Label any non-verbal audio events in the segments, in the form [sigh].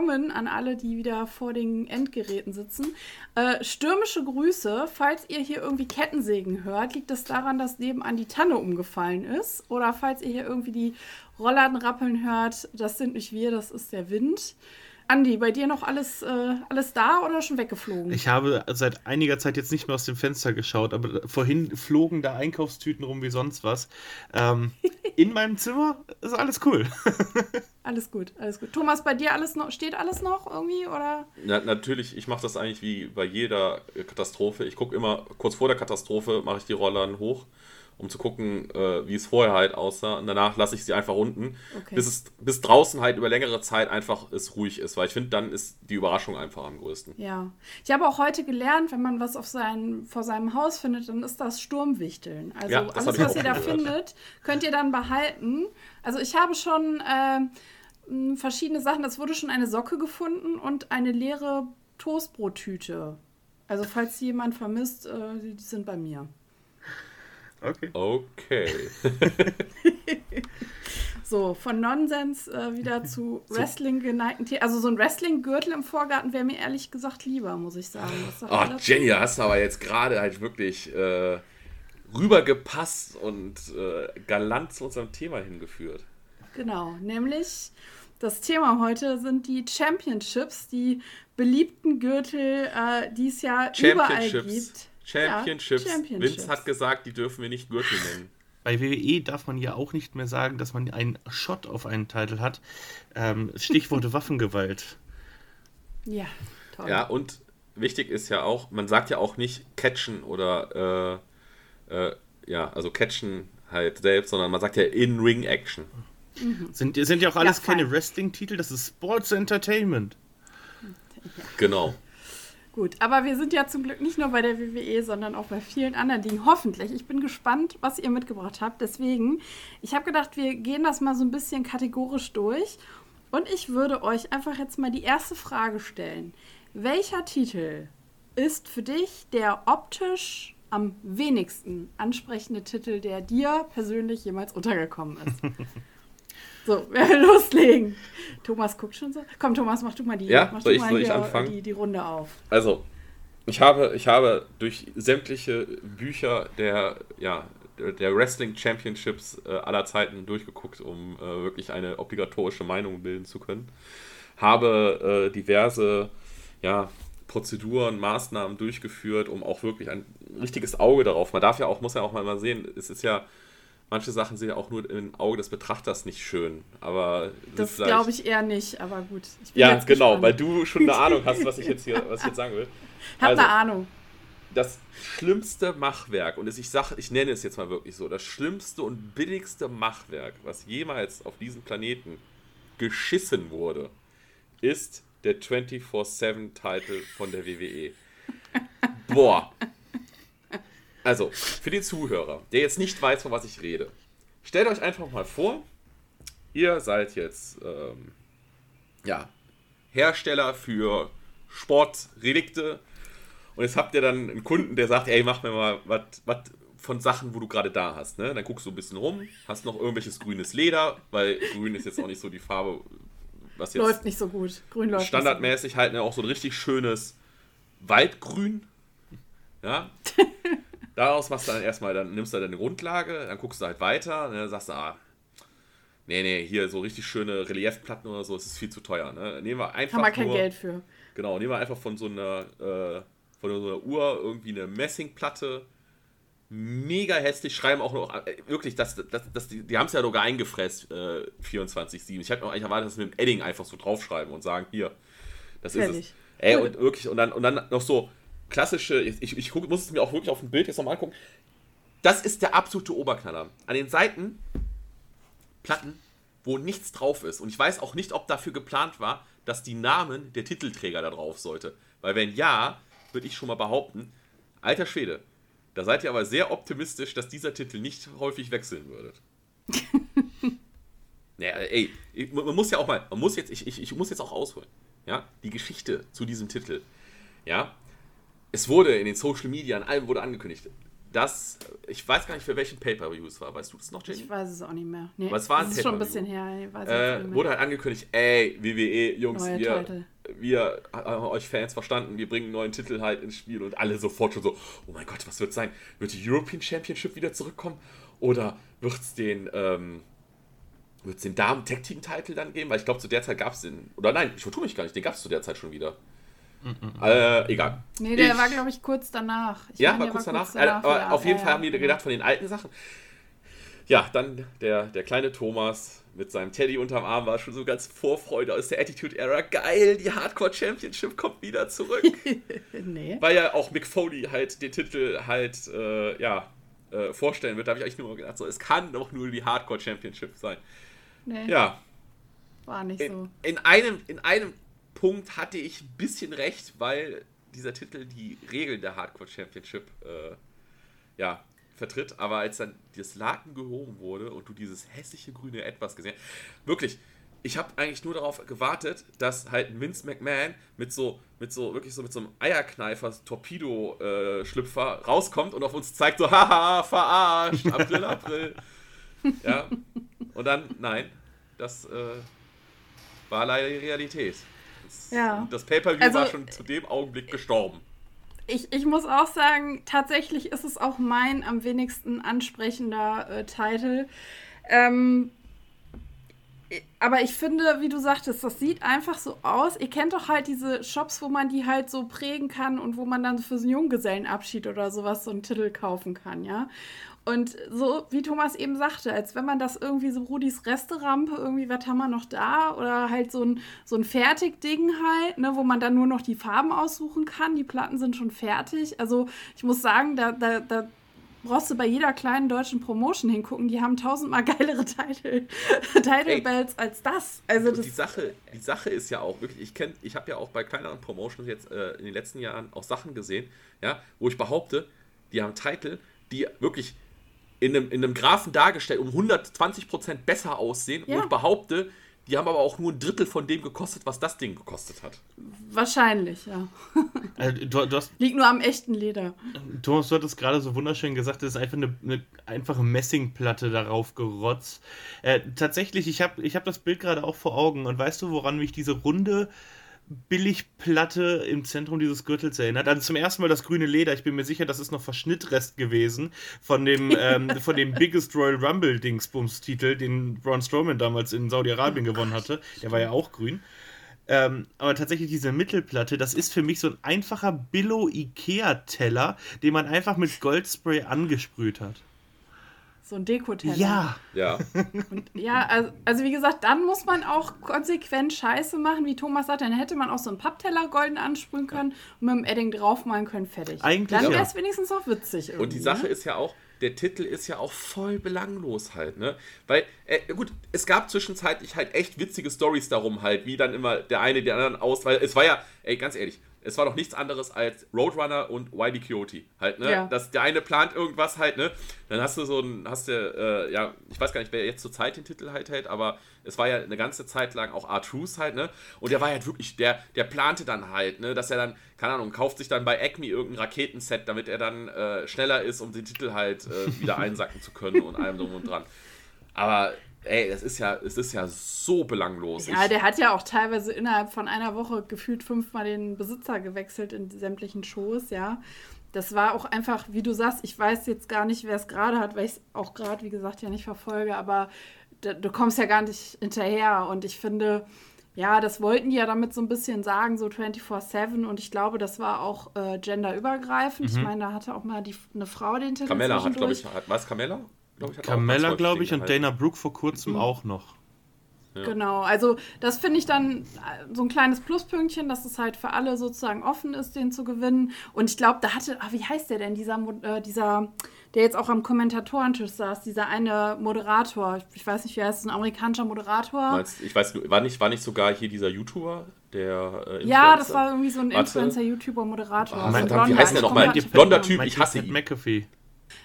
willkommen an alle, die wieder vor den Endgeräten sitzen. Äh, stürmische Grüße. Falls ihr hier irgendwie Kettensägen hört, liegt es das daran, dass nebenan die Tanne umgefallen ist. Oder falls ihr hier irgendwie die Rollladen rappeln hört, das sind nicht wir, das ist der Wind. Andi, bei dir noch alles, äh, alles da oder schon weggeflogen? Ich habe seit einiger Zeit jetzt nicht mehr aus dem Fenster geschaut, aber vorhin flogen da Einkaufstüten rum wie sonst was. Ähm, [laughs] in meinem Zimmer ist alles cool. [laughs] alles gut, alles gut. Thomas, bei dir alles noch, steht alles noch irgendwie oder? Na, natürlich, ich mache das eigentlich wie bei jeder Katastrophe. Ich gucke immer kurz vor der Katastrophe, mache ich die Rollern hoch um zu gucken, äh, wie es vorher halt aussah. Und danach lasse ich sie einfach unten, okay. bis, es, bis draußen halt über längere Zeit einfach es ruhig ist, weil ich finde, dann ist die Überraschung einfach am größten. Ja. Ich habe auch heute gelernt, wenn man was auf sein, vor seinem Haus findet, dann ist das Sturmwichteln. Also ja, alles, was ihr da gehört. findet, könnt ihr dann behalten. Also ich habe schon äh, verschiedene Sachen. Es wurde schon eine Socke gefunden und eine leere Toastbrottüte. Also falls jemand vermisst, äh, die sind bei mir. Okay. Okay. [laughs] so, von Nonsens äh, wieder [laughs] zu Wrestling geneigten Tieren. Also so ein Wrestling-Gürtel im Vorgarten wäre mir ehrlich gesagt lieber, muss ich sagen. Oh, Jenny, da hast du aber jetzt gerade halt wirklich äh, rübergepasst und äh, galant zu unserem Thema hingeführt. Genau, nämlich das Thema heute sind die Championships, die beliebten Gürtel, äh, die es ja überall gibt. Championships. Ja, Championships. Vince hat gesagt, die dürfen wir nicht Gürtel nennen. Bei WWE darf man ja auch nicht mehr sagen, dass man einen Shot auf einen Titel hat. Ähm, Stichworte [laughs] Waffengewalt. Ja, toll. Ja, und wichtig ist ja auch, man sagt ja auch nicht catchen oder äh, äh, ja, also catchen halt selbst, sondern man sagt ja In-Ring-Action. Mhm. Sind, sind ja auch alles ja, keine Wrestling-Titel, das ist Sports Entertainment. Ja. Genau. Gut, aber wir sind ja zum Glück nicht nur bei der WWE, sondern auch bei vielen anderen Dingen. Hoffentlich. Ich bin gespannt, was ihr mitgebracht habt. Deswegen, ich habe gedacht, wir gehen das mal so ein bisschen kategorisch durch. Und ich würde euch einfach jetzt mal die erste Frage stellen. Welcher Titel ist für dich der optisch am wenigsten ansprechende Titel, der dir persönlich jemals untergekommen ist? [laughs] So, [laughs] wir werden loslegen. Thomas guckt schon so. Komm, Thomas, mach du mal die, ja, mach soll ich, soll ich anfangen? Die, die Runde auf. Also, ich habe, ich habe durch sämtliche Bücher der, ja, der Wrestling Championships äh, aller Zeiten durchgeguckt, um äh, wirklich eine obligatorische Meinung bilden zu können. Habe äh, diverse ja, Prozeduren, Maßnahmen durchgeführt, um auch wirklich ein richtiges Auge darauf. Man darf ja auch, muss ja auch mal sehen, es ist ja manche Sachen sind ja auch nur im Auge des Betrachters nicht schön. Aber das glaube ich eher nicht, aber gut. ja, genau, gespannt. weil du schon eine Ahnung hast, was ich jetzt hier, was ich jetzt sagen will. Hab also, eine Ahnung. Das schlimmste Machwerk, und ich sage, ich nenne es jetzt mal wirklich so, das schlimmste und billigste Machwerk, was jemals auf diesem Planeten geschissen wurde, ist der 24-7-Titel von der WWE. Boah, also, für den Zuhörer, der jetzt nicht weiß, von was ich rede, stellt euch einfach mal vor, ihr seid jetzt ähm, ja, Hersteller für Sportrelikte und jetzt habt ihr dann einen Kunden, der sagt, ey, mach mir mal was von Sachen, wo du gerade da hast. Ne? Dann guckst du ein bisschen rum, hast noch irgendwelches grünes Leder, weil grün ist jetzt auch nicht so die Farbe, was jetzt läuft nicht so gut. Grün läuft standardmäßig halt ne, auch so ein richtig schönes Waldgrün. Ja. [laughs] Daraus machst du dann erstmal, dann nimmst du deine Grundlage, dann guckst du halt weiter, ne, sagst du, ah, nee, nee, hier so richtig schöne Reliefplatten oder so, das ist viel zu teuer. Ne? Nehmen wir einfach. Haben wir kein nur, Geld für. Genau, nehmen wir einfach von so einer, äh, von so einer Uhr irgendwie eine Messingplatte. Mega hässlich, schreiben auch noch, äh, wirklich, das, das, das, die, die haben es ja sogar eingefräst, äh, 24-7. Ich hätte mir eigentlich erwartet, dass sie mit dem Edding einfach so draufschreiben und sagen, hier, das Fertig. ist es. Ey, und wirklich, und dann, und dann noch so, klassische, ich, ich guck, muss es mir auch wirklich auf dem Bild jetzt nochmal angucken. Das ist der absolute Oberknaller. An den Seiten Platten, wo nichts drauf ist. Und ich weiß auch nicht, ob dafür geplant war, dass die Namen der Titelträger da drauf sollte. Weil wenn ja, würde ich schon mal behaupten, alter Schwede, da seid ihr aber sehr optimistisch, dass dieser Titel nicht häufig wechseln würde. [laughs] naja, ey, man muss ja auch mal, man muss jetzt, ich, ich, ich muss jetzt auch ausholen. Ja, die Geschichte zu diesem Titel. Ja, es wurde in den Social Media, an allem wurde angekündigt. das, ich weiß gar nicht, für welchen Pay-Per-View es war. Weißt du das noch, Jenny? Ich weiß es auch nicht mehr. Nee, es war das ist schon ein bisschen her. Äh, wurde halt angekündigt, ey, WWE, Jungs, Neuer wir, Titel. wir haben euch Fans verstanden, wir bringen einen neuen Titel halt ins Spiel und alle sofort schon so, oh mein Gott, was wird sein? Wird die European Championship wieder zurückkommen? Oder wird es den, ähm, wird's den Damen-Tag-Team-Titel dann geben? Weil ich glaube, zu der Zeit gab es den, oder nein, ich vertue mich gar nicht, den gab es zu der Zeit schon wieder. Äh, egal. Nee, der Ich- war, glaube ich, kurz danach. Ich ja, meine, war kurz danach. danach, Äh, aber ja. auf jeden Ja, Fall haben die gedacht von den alten Sachen. Ja, dann der, der kleine Thomas mit seinem Teddy unterm Arm war schon so ganz Vorfreude aus der Attitude Era. Geil, die Hardcore Championship kommt wieder zurück. [laughs] Nee. Weil ja auch Mick Foley halt den Titel halt, äh, ja, äh, vorstellen wird. Da habe ich eigentlich nur gedacht, so, es kann doch nur die Hardcore Championship sein. nee, Ja, war nicht in, so. in, einem, in einem Punkt hatte ich ein bisschen recht, weil dieser Titel die Regeln der Hardcore Championship äh, ja, vertritt. Aber als dann das Laken gehoben wurde und du dieses hässliche grüne Etwas gesehen hast, wirklich, ich habe eigentlich nur darauf gewartet, dass halt Vince McMahon mit so, mit so, wirklich so mit so einem Eierkneifer, Torpedo-Schlüpfer rauskommt und auf uns zeigt so, haha, verarscht, April, April. [laughs] ja, und dann, nein, das äh, war leider die Realität. Das, Ja. das Pay-Per-View Also, war schon zu dem Augenblick gestorben. Ich, ich muss auch sagen, tatsächlich ist es auch mein am wenigsten ansprechender äh, Titel. Ähm, aber ich finde, wie du sagtest, das sieht einfach so aus. Ihr kennt doch halt diese Shops, wo man die halt so prägen kann und wo man dann für so einen Junggesellenabschied oder sowas so einen Titel kaufen kann, ja. Und so, wie Thomas eben sagte, als wenn man das irgendwie so Rudis Resterampe, irgendwie, was haben wir noch da? Oder halt so ein, so ein Fertigding halt, ne, wo man dann nur noch die Farben aussuchen kann. Die Platten sind schon fertig. Also ich muss sagen, da, da, da brauchst du bei jeder kleinen deutschen Promotion hingucken. Die haben tausendmal [laughs] geilere Title, Title. Bells als das. Also Und das die Sache, die Sache ist ja auch wirklich, ich kenne, ich habe ja auch bei kleineren Promotions jetzt äh, in den letzten Jahren auch Sachen gesehen, ja, wo ich behaupte, die haben Titel, die wirklich in einem, in einem Graphen dargestellt um 120% besser aussehen, Ja. ich behaupte, die haben aber auch nur ein Drittel von dem gekostet, was das Ding gekostet hat. wahrscheinlich, ja. Äh, [laughs] du, du hast, Liegt nur am echten Leder. Thomas, du hattest gerade so wunderschön gesagt, das ist einfach eine, eine einfache Messingplatte darauf gerotzt. Äh, tatsächlich, ich habe ich hab das Bild gerade auch vor Augen und weißt du, woran mich diese runde Billigplatte im Zentrum dieses Gürtels erinnert? Also zum ersten Mal das grüne Leder. Ich bin mir sicher, das ist noch Verschnittrest gewesen von dem, ähm, [laughs] von dem Biggest Royal Rumble Dingsbums-Titel, den Braun Strowman damals in Saudi-Arabien gewonnen hatte. Der war ja auch grün. Ähm, aber tatsächlich diese Mittelplatte, das ist für mich so ein einfacher Billo-Ikea-Teller, den man einfach mit Goldspray angesprüht hat. So ein Dekoteller. Ja, Ja, Ja, also, also wie gesagt, dann muss man auch konsequent Scheiße machen, wie Thomas sagt. Dann hätte man auch so einen Pappteller golden ansprühen können und mit dem Edding draufmalen können, fertig. Eigentlich dann ja. wäre es wenigstens auch witzig. Irgendwie, Und die Sache ne? ist ja auch, der Titel ist ja auch voll belanglos halt, ne? Weil, äh, gut, es gab zwischenzeitlich halt echt witzige Stories darum halt, wie dann immer der eine den anderen aus, weil es war ja, ey, ganz ehrlich, es war doch nichts anderes als Roadrunner und YB Coyote halt, ne? Ja. Dass der eine plant irgendwas halt, ne? Dann hast du so ein, hast du, äh, ja, ich weiß gar nicht, wer jetzt zur Zeit den Titel halt hält, aber es war ja eine ganze Zeit lang auch R-Truth halt, ne? Und der war halt wirklich, der, der plante dann halt, ne? Dass er dann, keine Ahnung, kauft sich dann bei Acme irgendein Raketenset, damit er dann äh, schneller ist, um den Titel halt äh, wieder einsacken zu können und allem drum und dran. Aber, ey, das ist ja, es ist ja so belanglos. Ja, Ich- der hat ja auch teilweise innerhalb von einer Woche gefühlt fünfmal den Besitzer gewechselt in sämtlichen Shows, ja. Das war auch einfach, wie du sagst, ich weiß jetzt gar nicht, wer es gerade hat, weil ich es auch gerade, wie gesagt, ja nicht verfolge, aber da, du kommst ja gar nicht hinterher. Und ich finde, ja, das wollten die ja damit so ein bisschen sagen, so 24-7. Und ich glaube, das war auch äh, genderübergreifend. Ich meine, da hatte auch mal die, eine Frau den Titel Carmella hat, glaube ich, hat, was Carmella? Glaub ich, Carmella, glaube ich, und den Dana Brooke vor kurzem auch noch. Genau, also das finde ich dann äh, so ein kleines Pluspünktchen, dass es halt für alle sozusagen offen ist, den zu gewinnen. Und ich glaube, da hatte, ah, wie heißt der denn, dieser, äh, dieser, der jetzt auch am Kommentatorentisch saß, dieser eine Moderator, ich, weiß nicht, wie heißt es, ein amerikanischer Moderator. Meinst, ich weiß, war nicht, war nicht sogar hier dieser YouTuber, der äh, ja, das war irgendwie so ein Warte. Influencer, YouTuber, Moderator. Ah, So ein verdammt, wie Blonder. heißt der nochmal? nicht Blonder. Typ, ich hasse ihn. McAfee.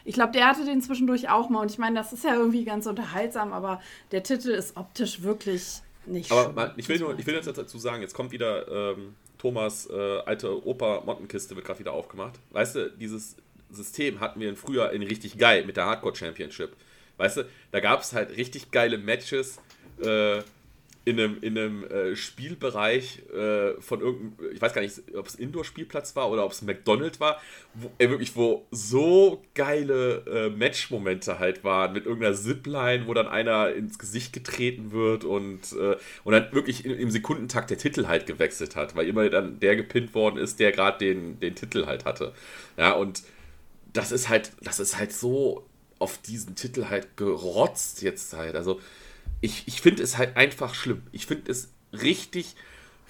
Ich glaube, der hatte den zwischendurch auch mal und ich meine, das ist ja irgendwie ganz unterhaltsam, aber der Titel ist optisch wirklich nicht Aber schön. ich will nur, ich will jetzt dazu sagen, jetzt kommt wieder ähm, Thomas äh, alte Opa Mottenkiste wird gerade wieder aufgemacht. Weißt du, dieses System hatten wir früher in richtig geil mit der Hardcore Championship. Weißt du, da gab es halt richtig geile Matches. Äh, in einem, in einem äh, Spielbereich äh, von irgendeinem, ich weiß gar nicht, ob es Indoor-Spielplatz war oder ob es McDonald's war, wo, äh, wirklich, wo so geile äh, Match-Momente halt waren, mit irgendeiner Zipline, wo dann einer ins Gesicht getreten wird und, äh, und dann wirklich im, im Sekundentakt der Titel halt gewechselt hat, weil immer dann der gepinnt worden ist, der gerade den, den Titel halt hatte. Ja, und das ist halt, das ist halt so auf diesen Titel halt gerotzt jetzt halt. Also, ich, ich finde es halt einfach schlimm. Ich finde es richtig,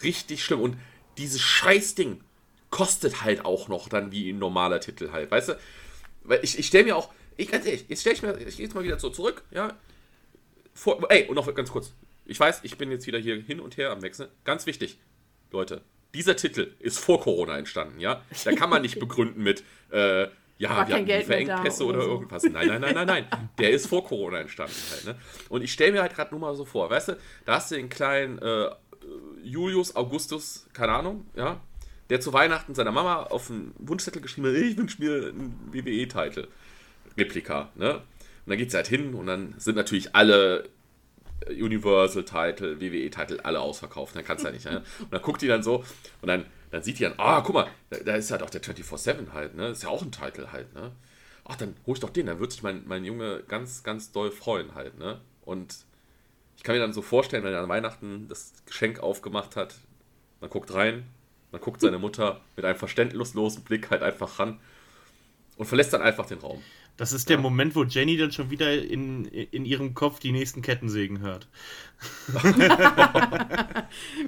richtig schlimm. Und dieses Scheißding kostet halt auch noch dann wie ein normaler Titel halt. Weißt du? Weil ich, ich stelle mir auch, ich ganz ehrlich, jetzt stelle ich mir, ich gehe jetzt mal wieder so zurück, ja. Vor, ey, und noch ganz kurz. Ich weiß, ich bin jetzt wieder hier hin und her am Wechseln. Ganz wichtig, Leute, dieser Titel ist vor Corona entstanden, ja. Da kann man nicht [laughs] begründen mit, äh, ja, War wir kein Geld da oder, oder so. irgendwas. Nein, nein, nein, nein, nein. [laughs] Der ist vor Corona entstanden halt. Ne? Und ich stelle mir halt gerade nur mal so vor, weißt du, da hast du den kleinen äh, Julius Augustus, keine Ahnung, ja, der zu Weihnachten seiner Mama auf einen Wunschzettel geschrieben hat, ich wünsche mir einen WWE-Titel. Replika, ne? Und dann geht sie halt hin und dann sind natürlich alle Universal-Title, WWE-Title, alle ausverkauft. Dann kannst du ja nicht. Ne? Und dann guckt die dann so und dann, dann sieht die dann, ah, guck mal, da, da ist halt auch der 24-7 halt, ne? ist ja auch ein Titel halt, ne? Ach, dann hol ich doch den, dann wird sich mein, mein Junge ganz, ganz doll freuen halt, ne? Und ich kann mir dann so vorstellen, wenn er an Weihnachten das Geschenk aufgemacht hat, man guckt rein, dann guckt seine Mutter mit einem verständnislosen Blick halt einfach ran und verlässt dann einfach den Raum. Das ist der Ja. Moment, wo Jenny dann schon wieder in, in ihrem Kopf die nächsten Kettensägen hört. [laughs]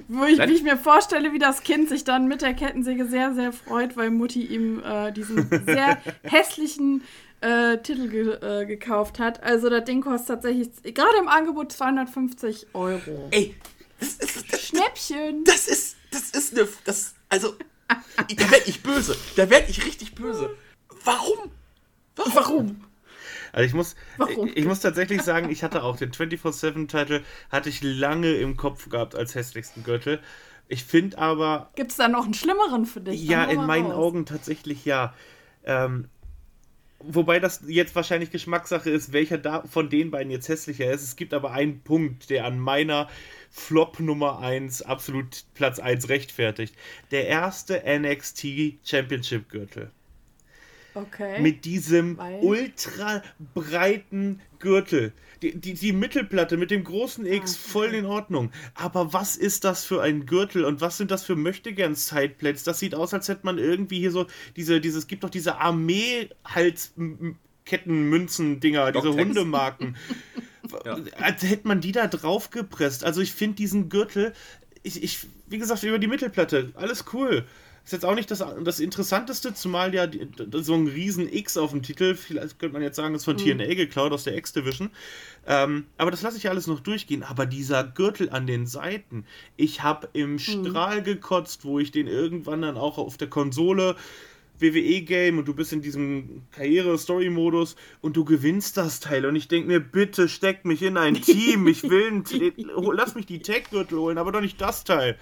Wo ich, ich mir vorstelle, wie das Kind sich dann mit der Kettensäge sehr, sehr freut, weil Mutti ihm äh, diesen sehr [laughs] hässlichen äh, Titel ge äh, gekauft hat. Also das Ding kostet tatsächlich gerade im Angebot 250 Euro. Ey, das ist, das, Schnäppchen. das ist, das ist eine, das, also, [laughs] da werde ich böse, da werde ich richtig böse. Warum? Warum? Warum? Also ich muss, ich, ich muss tatsächlich sagen, ich hatte auch den 24-7-Titel, hatte ich lange im Kopf gehabt als hässlichsten Gürtel. Ich finde aber, Gibt es da noch einen schlimmeren für dich? ja, in meinen raus. Augen tatsächlich ja. Ähm, wobei das jetzt wahrscheinlich Geschmackssache ist, welcher da von den beiden jetzt hässlicher ist. Es gibt aber einen Punkt, der an meiner Flop Nummer 1 absolut Platz 1 rechtfertigt. Der erste NXT Championship Gürtel. Okay. mit diesem Weil? ultra breiten Gürtel. Die, die, die Mittelplatte mit dem großen X Ah, voll in Ordnung. Aber was ist das für ein Gürtel und was sind das für möchtegern Sideplates? Das sieht aus, als hätte man irgendwie hier so diese, dieses, gibt doch diese Armee-Halskettenmünzen-Dinger, diese. Hundemarken. [laughs] Ja. Als hätte man die da drauf gepresst. Also ich finde diesen Gürtel, ich, ich, wie gesagt, über die Mittelplatte, alles cool. Ist jetzt auch nicht das, das Interessanteste, zumal ja die, so ein riesen X auf dem Titel, vielleicht könnte man jetzt sagen, ist von TNA geklaut aus der X-Division. Ähm, aber das lasse ich ja alles noch durchgehen. Aber dieser Gürtel an den Seiten, ich habe im Strahl gekotzt, wo ich den irgendwann dann auch auf der Konsole WWE-Game und du bist in diesem Karriere-Story-Modus und du gewinnst das Teil. Und ich denke mir, bitte steck mich in ein Team. Ich will ein [laughs] Lass mich die Tech-Gürtel holen, aber doch nicht das Teil.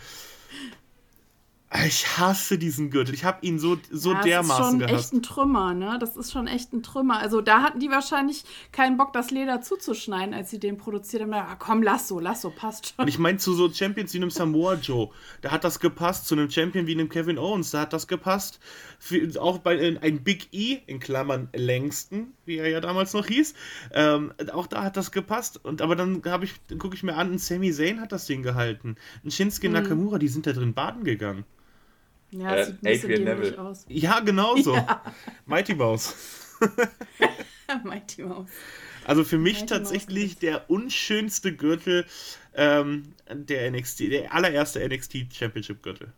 Ich hasse diesen Gürtel. Ich habe ihn so, so ja, dermaßen das ist schon gehasst. echt ein Trümmer, ne? Das ist schon echt ein Trümmer. Also da hatten die wahrscheinlich keinen Bock, das Leder zuzuschneiden, als sie den produziert haben. Ah, komm, lass so, lass so, passt schon. Und ich meine, zu so Champions wie einem Samoa Joe, da hat das gepasst. Zu einem Champion wie einem Kevin Owens, da hat das gepasst. Für, auch bei äh, ein Big E, in Klammern längsten, wie er ja damals noch hieß, ähm, auch da hat das gepasst. Und aber dann habe ich, gucke ich mir an, ein Sami Zayn hat das Ding gehalten. Ein Shinsuke Nakamura, die sind da drin baden gegangen. Ja, Äh, das sieht ein bisschen Adrian dämlich Neville. aus. Ja, genau so. [laughs] Mighty Mouse. [laughs] Mighty Mouse. Also für mich Mighty tatsächlich der unschönste Gürtel ähm, der NXT, der allererste NXT Championship Gürtel.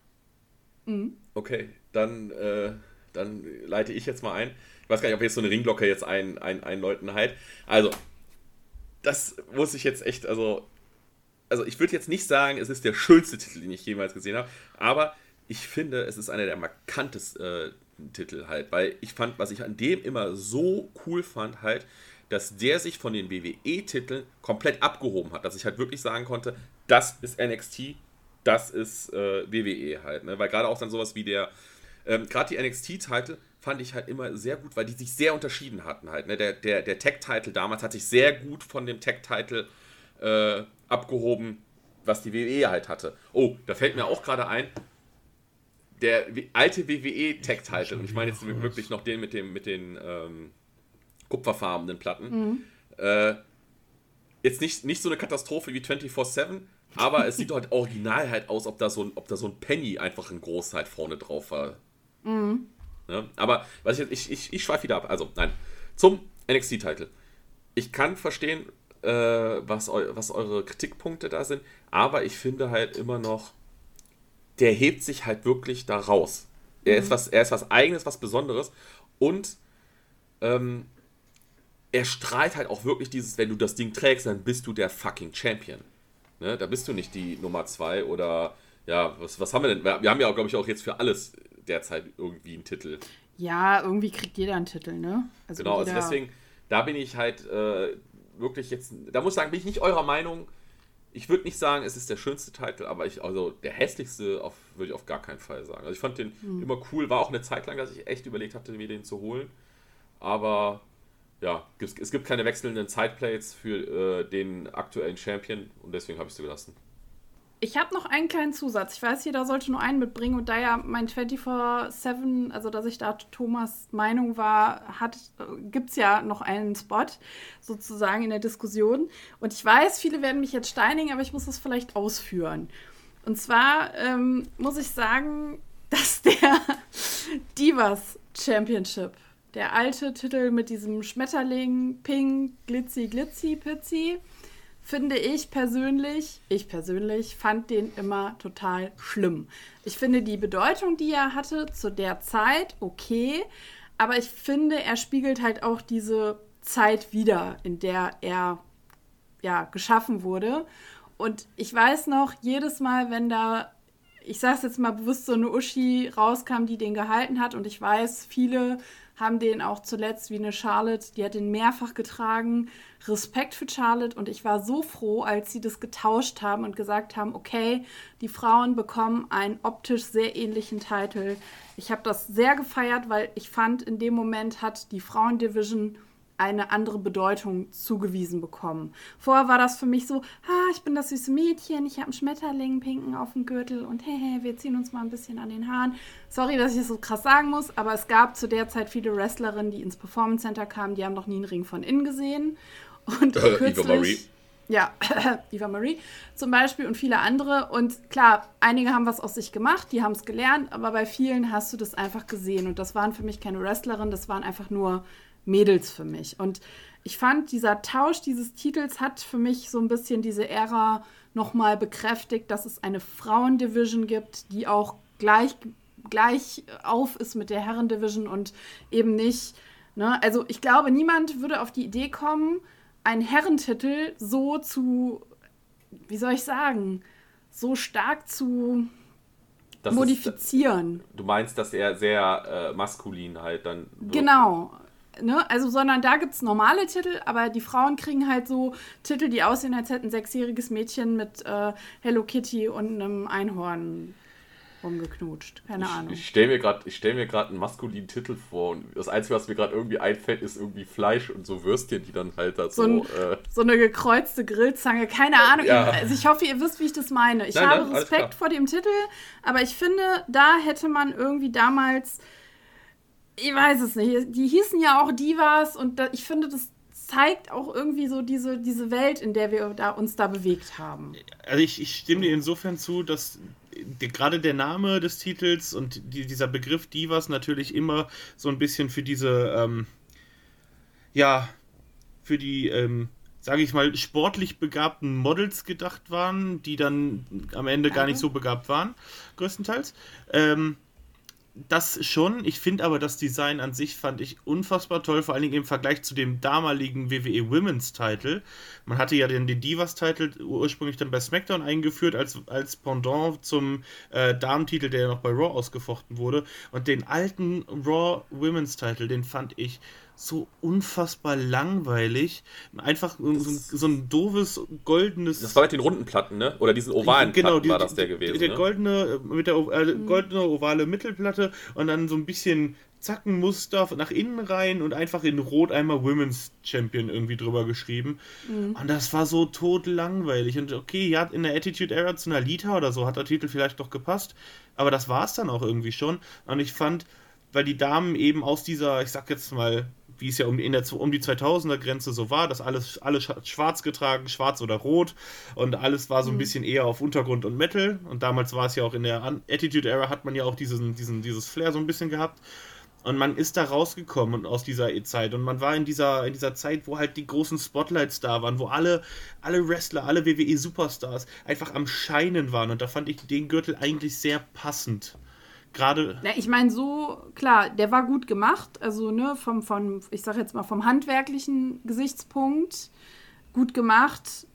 Okay, dann, äh, dann leite ich jetzt mal ein. Ich weiß gar nicht, ob jetzt so eine Ringglocke jetzt ein, ein, einläuten halt. Also, das muss ich jetzt echt, also, also ich würde jetzt nicht sagen, es ist der schönste Titel, den ich jemals gesehen habe, aber ich finde, es ist einer der markantesten äh, Titel halt, weil ich fand, was ich an dem immer so cool fand halt, dass der sich von den WWE-Titeln komplett abgehoben hat, dass ich halt wirklich sagen konnte, das ist NXT, das ist äh, WWE halt, ne? weil gerade auch dann sowas wie der, ähm, gerade die NXT-Titel fand ich halt immer sehr gut, weil die sich sehr unterschieden hatten halt. Ne? Der, der, der Tag-Title damals hat sich sehr gut von dem Tag-Title äh, abgehoben, was die WWE halt hatte. Oh, da fällt mir auch gerade ein, der alte WWE Tag-Title, und ich meine jetzt wirklich noch den mit, dem, mit den ähm, kupferfarbenen Platten, mhm. äh, jetzt nicht, nicht so eine Katastrophe wie 24-7, aber es sieht [laughs] halt original halt aus, ob da so ein, ob da so ein Penny einfach in groß halt vorne drauf war. Mhm. Ne? Aber was ich, ich, ich, ich schweife wieder ab. Also, nein. Zum NXT-Title. Ich kann verstehen, äh, was, eu, was eure Kritikpunkte da sind, aber ich finde halt immer noch, der hebt sich halt wirklich da raus. Er, mhm. ist, was, er ist was Eigenes, was Besonderes und ähm, er strahlt halt auch wirklich dieses, wenn du das Ding trägst, dann bist du der fucking Champion. Ne? Da bist du nicht die Nummer 2 oder ja, was, was haben wir denn? Wir haben ja, glaube ich, auch jetzt für alles derzeit irgendwie einen Titel. Ja, irgendwie kriegt jeder einen Titel, ne? Also genau, also deswegen, da bin ich halt äh, wirklich jetzt, da muss ich sagen, bin ich nicht eurer Meinung. Ich würde nicht sagen, es ist der schönste Titel, aber ich, also der hässlichste würde ich auf gar keinen Fall sagen. Also ich fand den hm. immer cool, war auch eine Zeit lang, dass ich echt überlegt hatte, mir den zu holen. Aber ja, es gibt keine wechselnden Sideplates für äh, den aktuellen Champion und deswegen habe ich sie gelassen. Ich habe noch einen kleinen Zusatz. Ich weiß, jeder sollte nur einen mitbringen und da ja mein 24-7, also dass ich da Thomas Meinung war, äh, gibt es ja noch einen Spot sozusagen in der Diskussion. Und ich weiß, viele werden mich jetzt steinigen, aber ich muss das vielleicht ausführen. Und zwar ähm, muss ich sagen, [laughs] dass der [laughs] Divas Championship, der alte Titel mit diesem Schmetterling, Ping, Glitzy, Glitzy, Pizzi, finde ich persönlich, ich persönlich fand den immer total schlimm. Ich finde die Bedeutung, die er hatte zu der Zeit, okay, aber ich finde, er spiegelt halt auch diese Zeit wieder, in der er ja geschaffen wurde. Und ich weiß noch, jedes Mal, wenn da, ich sag's jetzt mal bewusst, so eine Uschi rauskam, die den gehalten hat, und ich weiß, viele haben den auch zuletzt wie eine Charlotte, die hat den mehrfach getragen. Respekt für Charlotte und ich war so froh, als sie das getauscht haben und gesagt haben, okay, die Frauen bekommen einen optisch sehr ähnlichen Titel. Ich habe das sehr gefeiert, weil ich fand, in dem Moment hat die Frauendivision eine andere Bedeutung zugewiesen bekommen. Vorher war das für mich so, ah, ich bin das süße Mädchen, ich habe einen Schmetterling pinken auf dem Gürtel und hey, hey, wir ziehen uns mal ein bisschen an den Haaren. Sorry, dass ich das so krass sagen muss, aber es gab zu der Zeit viele Wrestlerinnen, die ins Performance Center kamen, die haben noch nie einen Ring von innen gesehen. Und [laughs] äh, kürzlich, Eva Marie. Ja, [clears throat] Eva Marie zum Beispiel und viele andere. Und klar, einige haben was aus sich gemacht, die haben es gelernt, aber bei vielen hast du das einfach gesehen. Und das waren für mich keine Wrestlerinnen, das waren einfach nur Mädels für mich. Und ich fand, dieser Tausch dieses Titels hat für mich so ein bisschen diese Ära nochmal bekräftigt, dass es eine Frauendivision gibt, die auch gleich, gleich auf ist mit der Herrendivision und eben nicht. Ne? Also ich glaube, niemand würde auf die Idee kommen, einen Herrentitel so zu, wie soll ich sagen, so stark zu das modifizieren. Ist, du meinst, dass er sehr äh, maskulin halt dann. Genau. Ne? Also, sondern da gibt es normale Titel, aber die Frauen kriegen halt so Titel, die aussehen, als hätten ein sechsjähriges Mädchen mit äh, Hello Kitty und einem Einhorn rumgeknutscht. Keine ich, Ahnung. Ich stelle mir gerade stell einen maskulinen Titel vor und das Einzige, was mir gerade irgendwie einfällt, ist irgendwie Fleisch und so Würstchen, die dann halt da so. So, äh, so eine gekreuzte Grillzange, keine Ahnung. Ja. Also ich hoffe, ihr wisst, wie ich das meine. Ich nein, habe nein, Respekt vor dem Titel, aber ich finde, da hätte man irgendwie damals ich weiß es nicht. Die hießen ja auch Divas und da, ich finde, das zeigt auch irgendwie so diese, diese Welt, in der wir da, uns da bewegt haben. Also ich, ich stimme dir insofern zu, dass die, gerade der Name des Titels und die, dieser Begriff Divas natürlich immer so ein bisschen für diese, ähm, ja, für die, ähm, sage ich mal, sportlich begabten Models gedacht waren, die dann am Ende gar nicht so begabt waren, größtenteils. Ähm, das schon. Ich finde aber das Design an sich fand ich unfassbar toll, vor allen Dingen im Vergleich zu dem damaligen WWE Women's Title. Man hatte ja den, Divas Title ursprünglich dann bei SmackDown eingeführt als, als Pendant zum äh, Damentitel, der ja noch bei Raw ausgefochten wurde. Und den alten Raw Women's Title, den fand ich so unfassbar langweilig. Einfach so, so, ein doofes, goldenes. Das war mit den runden Platten, ne? Oder diesen ovalen genau, Platten die, war das der gewesen. Der ne? goldene, mit der äh, goldene ovale Mittelplatte und dann so ein bisschen Zackenmuster nach innen rein und einfach in Rot einmal Women's Champion irgendwie drüber geschrieben. Mhm. Und das war so tot langweilig. Und okay, ja, in der Attitude Era zu einer Lita oder so hat der Titel vielleicht doch gepasst. Aber das war es dann auch irgendwie schon. Und ich fand, weil die Damen eben aus dieser, ich sag jetzt mal, wie es ja um, in der, um die 2000er Grenze so war, dass alles, alles schwarz getragen, schwarz oder rot und alles war so ein mhm. bisschen eher auf Untergrund und Metal. Und damals war es ja auch in der Attitude Era hat man ja auch diesen, diesen, dieses Flair so ein bisschen gehabt. Und man ist da rausgekommen aus dieser Zeit und man war in dieser, in dieser Zeit, wo halt die großen Spotlights da waren, wo alle, alle Wrestler, alle WWE Superstars einfach am Scheinen waren. Und da fand ich den Gürtel eigentlich sehr passend gerade. Ja, ich meine, so, klar, der war gut gemacht. Also, ne, vom, vom, ich sag jetzt mal, vom handwerklichen Gesichtspunkt gut gemacht.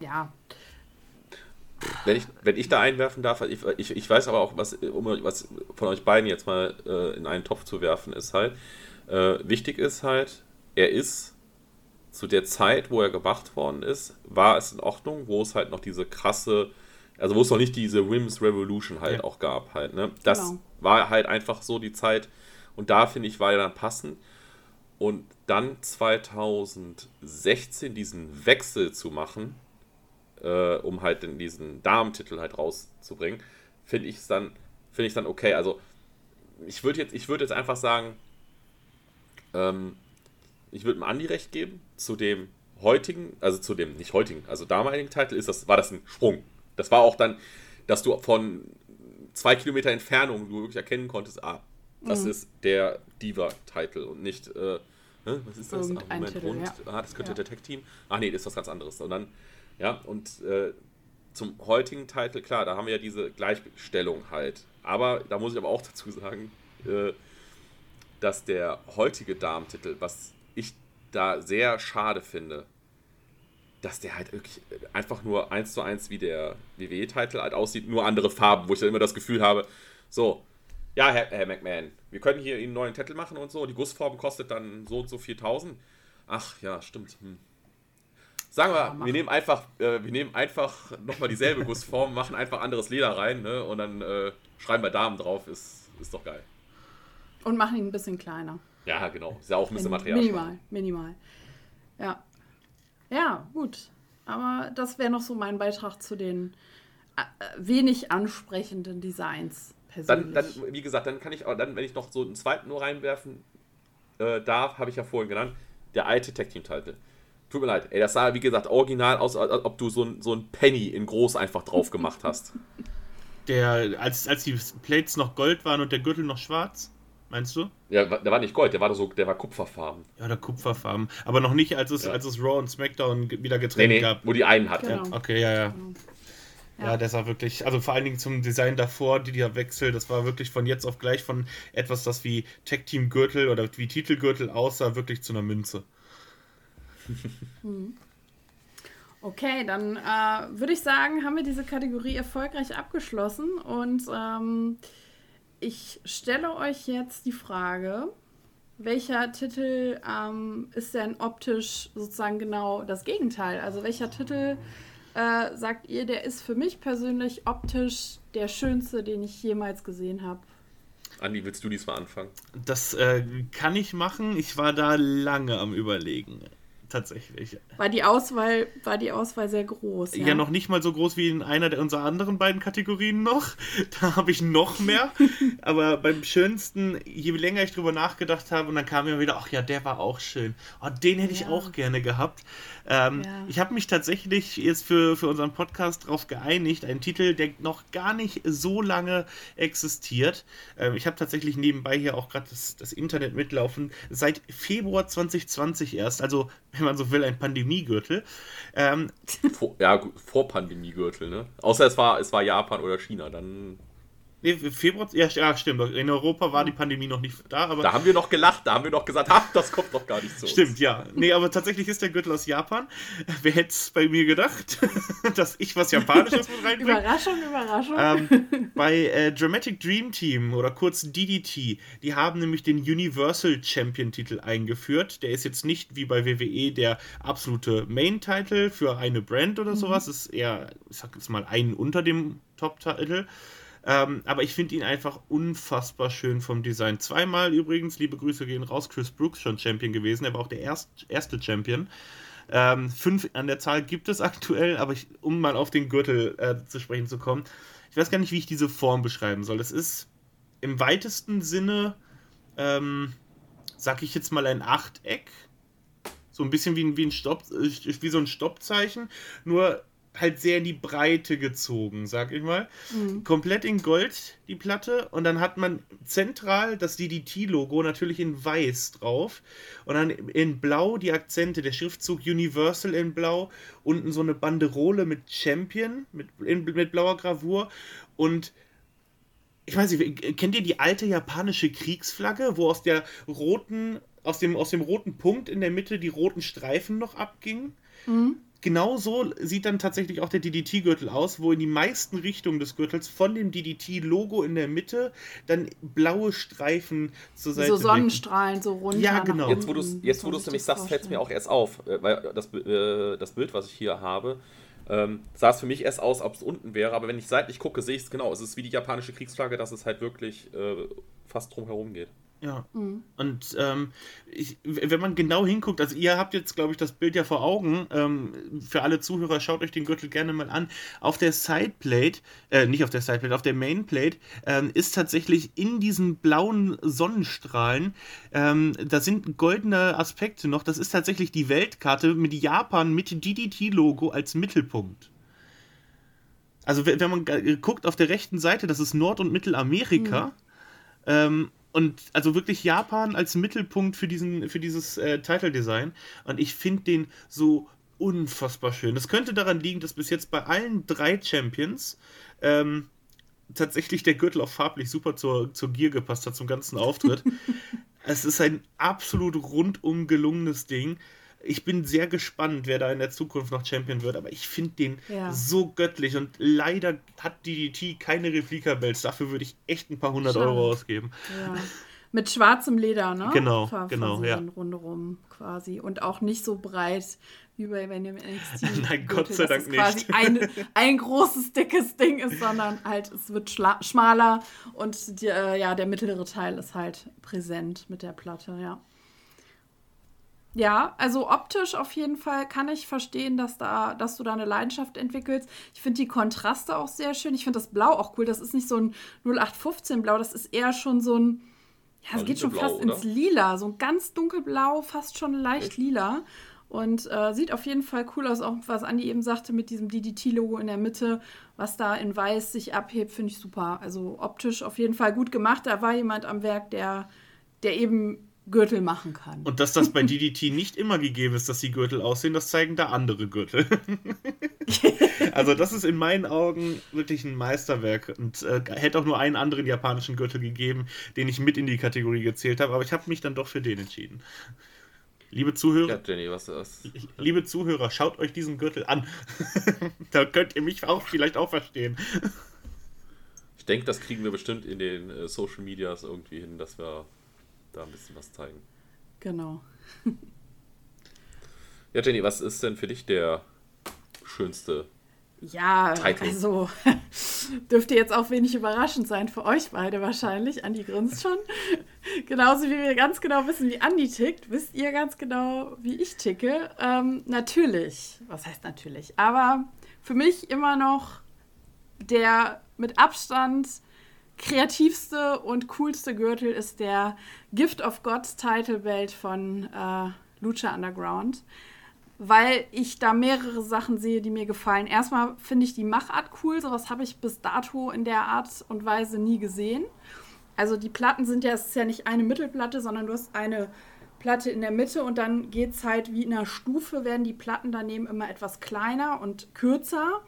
Ja. Wenn ich, wenn ich da einwerfen darf, ich, ich, ich weiß aber auch, was, um was von euch beiden jetzt mal äh, in einen Topf zu werfen, ist halt, äh, wichtig ist halt, er ist zu der Zeit, wo er gemacht worden ist, war es in Ordnung, wo es halt noch diese krasse also wo es noch nicht diese Wims Revolution halt ja. auch gab halt, ne? Das genau. war halt einfach so die Zeit und da finde ich war er dann passend und dann 2016 diesen Wechsel zu machen, äh, um halt in diesen Damentitel halt rauszubringen, finde ich es dann finde ich dann okay. Also ich würde jetzt ich würde jetzt einfach sagen, ähm, ich würde dem Andi recht geben zu dem heutigen, also zu dem nicht heutigen, also damaligen Titel ist das war das ein Sprung das war auch dann, dass du von zwei Kilometer Entfernung du wirklich erkennen konntest, ah, das mhm. ist der Diva-Title und nicht, äh, was ist das? Ah, Moment, Titel, ja. ah, das könnte ja. der Tech-Team. Ach nee, das ist was ganz anderes. Und dann, ja, und äh, zum heutigen Titel, klar, da haben wir ja diese Gleichstellung halt. Aber da muss ich aber auch [laughs] dazu sagen, äh, dass der heutige Damentitel, was ich da sehr schade finde, dass der halt wirklich einfach nur eins zu eins wie der WWE-Titel halt aussieht, nur andere Farben, wo ich dann immer das Gefühl habe, so, ja, Herr, Herr McMahon, wir können hier Ihnen einen neuen Titel machen und so, die Gussform kostet dann so und so 4000. Ach ja, stimmt. Hm. Sagen wir, ja, wir nehmen einfach, äh, wir nehmen einfach nochmal dieselbe Gussform, [laughs] machen einfach anderes Leder rein ne, und dann äh, schreiben wir Damen drauf, ist, ist doch geil. Und machen ihn ein bisschen kleiner. Ja, genau. Ist ja auch ein bisschen Material. Minimal, minimal. Ja. Ja, gut. Aber das wäre noch so mein Beitrag zu den äh, wenig ansprechenden Designs. Persönlich. Dann, dann, wie gesagt, dann kann ich auch, dann, wenn ich noch so einen zweiten nur reinwerfen äh, darf, habe ich ja vorhin genannt, der alte Tech Team Titel. Tut mir leid, ey, das sah wie gesagt original aus, als ob du so ein, so ein Penny in groß einfach drauf gemacht hast. Der, als, als die Plates noch Gold waren und der Gürtel noch schwarz? Meinst du? Ja, der war nicht Gold, der war so, der war Kupferfarben. Ja, der Kupferfarben. Aber noch nicht, als es, ja. als es Raw und SmackDown wieder getrennt nee, nee, gab. Wo die einen hatten. Genau. Okay, ja, ja. Genau. Ja. ja, das war wirklich, also vor allen Dingen zum Design davor, die, dieser Wechsel, das war wirklich von jetzt auf gleich von etwas, das wie Tech Team Gürtel oder wie Titelgürtel aussah, wirklich zu einer Münze. [laughs] Hm. Okay, dann äh, würde ich sagen, haben wir diese Kategorie erfolgreich abgeschlossen und ähm, ich stelle euch jetzt die Frage, welcher Titel ähm, ist denn optisch sozusagen genau das Gegenteil? Also welcher Titel äh, sagt ihr, der ist für mich persönlich optisch der schönste, den ich jemals gesehen habe? Andi, willst du diesmal anfangen? Das äh, kann ich machen. Ich war da lange am Überlegen tatsächlich. War die Auswahl, war die Auswahl sehr groß. Ja? ja, noch nicht mal so groß wie in einer der unserer anderen beiden Kategorien noch. [laughs] Da habe ich noch mehr. [laughs] Aber beim schönsten, je länger ich drüber nachgedacht habe, und dann kam mir wieder, ach ja, der war auch schön. Oh, den hätte ja. ich auch gerne gehabt. Ähm, ja. Ich habe mich tatsächlich jetzt für, für unseren Podcast darauf geeinigt, ein Titel, der noch gar nicht so lange existiert. Ähm, ich habe tatsächlich nebenbei hier auch gerade das, das Internet mitlaufen. Seit Februar 2020 erst, also wenn man so will, ein Pandemiegürtel. Ähm, vor, ja, vor Pandemiegürtel, ne? Außer es war, es war Japan oder China, dann Nee, Februar, ja, ja, stimmt. In Europa war die Pandemie noch nicht da, aber. Da haben wir noch gelacht, da haben wir noch gesagt, ha, das kommt doch gar nicht zu. Stimmt, ja. Nee, aber tatsächlich ist der Gürtel aus Japan. Wer hätte es bei mir gedacht, [laughs] dass ich was Japanisches mit reinbringe? Überraschung, Überraschung. Ähm, [laughs] bei äh, Dramatic Dream Team oder kurz DDT, die haben nämlich den Universal Champion Titel eingeführt. Der ist jetzt nicht wie bei WWE der absolute Main-Title für eine Brand oder sowas. Mhm. Ist eher, ich sag jetzt mal, einen unter dem Top-Title. Ähm, aber ich finde ihn einfach unfassbar schön vom Design. Zweimal übrigens, liebe Grüße gehen raus, Chris Brooks schon Champion gewesen. Er war auch der erst, erste Champion. Ähm, fünf an der Zahl gibt es [laughs] aktuell, aber ich, um mal auf den Gürtel äh, zu sprechen zu kommen, ich weiß gar nicht, wie ich diese Form beschreiben soll. Es ist im weitesten Sinne, ähm, sag ich jetzt mal, ein Achteck. So ein bisschen wie wie ein Stopp, äh, wie so ein Stoppzeichen. Nur halt sehr in die Breite gezogen, sag ich mal. Mhm. Komplett in Gold die Platte und dann hat man zentral das DDT-Logo natürlich in weiß drauf und dann in blau die Akzente, der Schriftzug Universal in blau, unten so eine Banderole mit Champion, mit, in, mit blauer Gravur und ich weiß nicht, kennt ihr die alte japanische Kriegsflagge, wo aus der roten, aus dem, aus dem roten Punkt in der Mitte die roten Streifen noch abgingen? Mhm genau so sieht dann tatsächlich auch der DDT-Gürtel aus, wo in die meisten Richtungen des Gürtels von dem DDT-Logo in der Mitte dann blaue Streifen zur Seite. So Sonnenstrahlen, so runter. Ja, genau. Jetzt, wo du es nämlich sagst, fällt es mir auch erst auf, äh, weil das, äh, das Bild, was ich hier habe, ähm, sah es für mich erst aus, ob es unten wäre, aber wenn ich seitlich gucke, sehe ich es genau. Es ist wie die japanische Kriegsflagge, dass es halt wirklich äh, fast drum herum geht. Ja. Mhm. Und ähm, ich, wenn man genau hinguckt, also ihr habt jetzt, glaube ich, das Bild ja vor Augen. Ähm, für alle Zuhörer, schaut euch den Gürtel gerne mal an. Auf der Sideplate, äh, nicht auf der Sideplate, auf der Mainplate ähm, ist tatsächlich in diesen blauen Sonnenstrahlen, ähm, da sind goldene Aspekte noch. Das ist tatsächlich die Weltkarte mit Japan mit DDT-Logo als Mittelpunkt. Also wenn man guckt auf der rechten Seite, das ist Nord- und Mittelamerika. Mhm. Ähm, und also wirklich Japan als Mittelpunkt für, diesen, für dieses äh, Title-Design. Und ich finde den so unfassbar schön. Das könnte daran liegen, dass bis jetzt bei allen drei Champions ähm, tatsächlich der Gürtel auch farblich super zur, zur Gier gepasst hat, zum ganzen Auftritt. [laughs] es ist ein absolut rundum gelungenes Ding ich bin sehr gespannt, wer da in der Zukunft noch Champion wird, aber ich finde den ja. so göttlich und leider hat DDT keine Replika-Belts. Dafür würde ich echt ein paar hundert Schade. Euro ausgeben. Ja. Mit schwarzem Leder, ne? Genau, Ver genau, ja. Rundherum quasi und auch nicht so breit wie bei wenn im NXT. Nein, Gott sei Dank nicht. quasi ein, [laughs] ein großes, dickes Ding ist, sondern halt es wird schmaler und die, äh, ja, der mittlere Teil ist halt präsent mit der Platte, ja. Ja, also optisch auf jeden Fall kann ich verstehen, dass, da, dass du da eine Leidenschaft entwickelst. Ich finde die Kontraste auch sehr schön. Ich finde das Blau auch cool. Das ist nicht so ein 0815 Blau, das ist eher schon so ein, ja, es geht schon fast oder? ins Lila. So ein ganz dunkelblau, fast schon leicht Echt? lila. Und äh, sieht auf jeden Fall cool aus, auch was Andi eben sagte mit diesem DDT-Logo in der Mitte, was da in weiß sich abhebt, finde ich super. Also optisch auf jeden Fall gut gemacht. Da war jemand am Werk, der, der eben Gürtel machen kann. Und dass das bei [laughs] DDT nicht immer gegeben ist, dass die Gürtel aussehen, das zeigen da andere Gürtel. [laughs] also das ist in meinen Augen wirklich ein Meisterwerk und äh, hätte auch nur einen anderen japanischen Gürtel gegeben, den ich mit in die Kategorie gezählt habe, aber ich habe mich dann doch für den entschieden. Liebe Zuhörer, ja, Jenny, was, was? liebe Zuhörer, schaut euch diesen Gürtel an. [laughs] da könnt ihr mich auch vielleicht auch verstehen. Ich denke, das kriegen wir bestimmt in den äh, Social Medias irgendwie hin, dass wir da ein bisschen was zeigen. Genau. [laughs] ja, Jenny, was ist denn für dich der schönste ja, Title? also [laughs] dürfte jetzt auch wenig überraschend sein für euch beide wahrscheinlich. Andi grinst schon. [laughs] Genauso wie wir ganz genau wissen, wie Andi tickt, wisst ihr ganz genau, wie ich ticke. Ähm, natürlich, was heißt natürlich, aber für mich immer noch der mit Abstand kreativste und coolste Gürtel ist der Gift of Gods Title Belt von äh, Lucha Underground, weil ich da mehrere Sachen sehe, die mir gefallen. Erstmal finde ich die Machart cool, sowas habe ich bis dato in der Art und Weise nie gesehen. Also die Platten sind ja, es ist ja nicht eine Mittelplatte, sondern du hast eine Platte in der Mitte und dann geht es halt wie in einer Stufe, werden die Platten daneben immer etwas kleiner und kürzer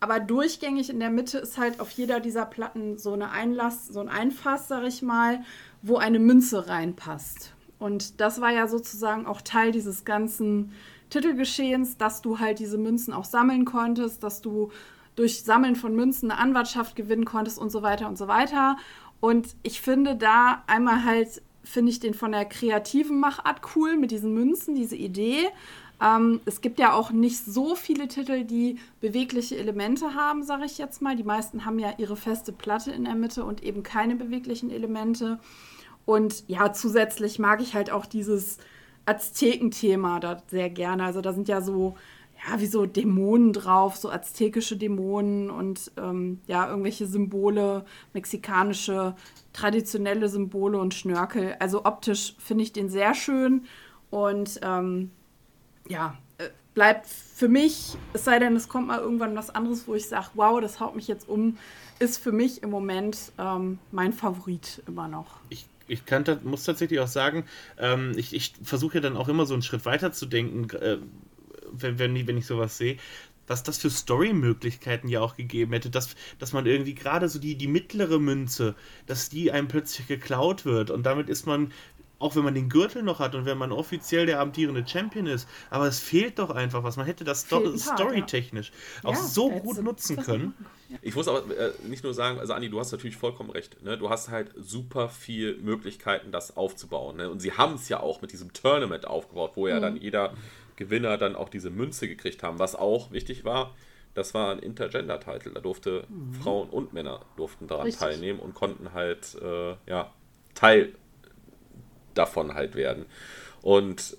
Aber durchgängig in der Mitte ist halt auf jeder dieser Platten so eine Einlass, so ein Einfass, sag ich mal, wo eine Münze reinpasst. Und das war ja sozusagen auch Teil dieses ganzen Titelgeschehens, dass du halt diese Münzen auch sammeln konntest, dass du durch Sammeln von Münzen eine Anwartschaft gewinnen konntest und so weiter und so weiter. Und ich finde da einmal halt, finde ich den von der kreativen Machart cool mit diesen Münzen, diese Idee. Ähm, es gibt ja auch nicht so viele Titel, die bewegliche Elemente haben, sage ich jetzt mal. Die meisten haben ja ihre feste Platte in der Mitte und eben keine beweglichen Elemente. Und ja, zusätzlich mag ich halt auch dieses Aztekenthema da sehr gerne. Also da sind ja so, ja, wie so Dämonen drauf, so aztekische Dämonen und ähm, ja, irgendwelche Symbole, mexikanische, traditionelle Symbole und Schnörkel. Also optisch finde ich den sehr schön und ähm, ja, äh, bleibt für mich, es sei denn, es kommt mal irgendwann was anderes, wo ich sage, wow, das haut mich jetzt um, ist für mich im Moment ähm, mein Favorit immer noch. Ich ich kann, muss tatsächlich auch sagen, ähm, ich, ich versuche ja dann auch immer so einen Schritt weiter zu denken, äh, wenn, wenn, wenn ich sowas sehe was das für Story-Möglichkeiten ja auch gegeben hätte, dass, dass man irgendwie gerade so die, die mittlere Münze, dass die einem plötzlich geklaut wird und damit ist man auch wenn man den Gürtel noch hat und wenn man offiziell der amtierende Champion ist, aber es fehlt doch einfach was. Man hätte das Sto storytechnisch ja. auch ja, so gut nutzen können. Ich muss aber äh, nicht nur sagen, also Andi, du hast natürlich vollkommen recht. Ne? Du hast halt super viel Möglichkeiten, das aufzubauen. Ne? Und sie haben es ja auch mit diesem Tournament aufgebaut, wo ja mhm. dann jeder Gewinner dann auch diese Münze gekriegt haben. Was auch wichtig war, das war ein Intergender-Titel. Da durfte mhm. Frauen und Männer durften daran Richtig. teilnehmen und konnten halt äh, ja, Teil davon halt werden. Und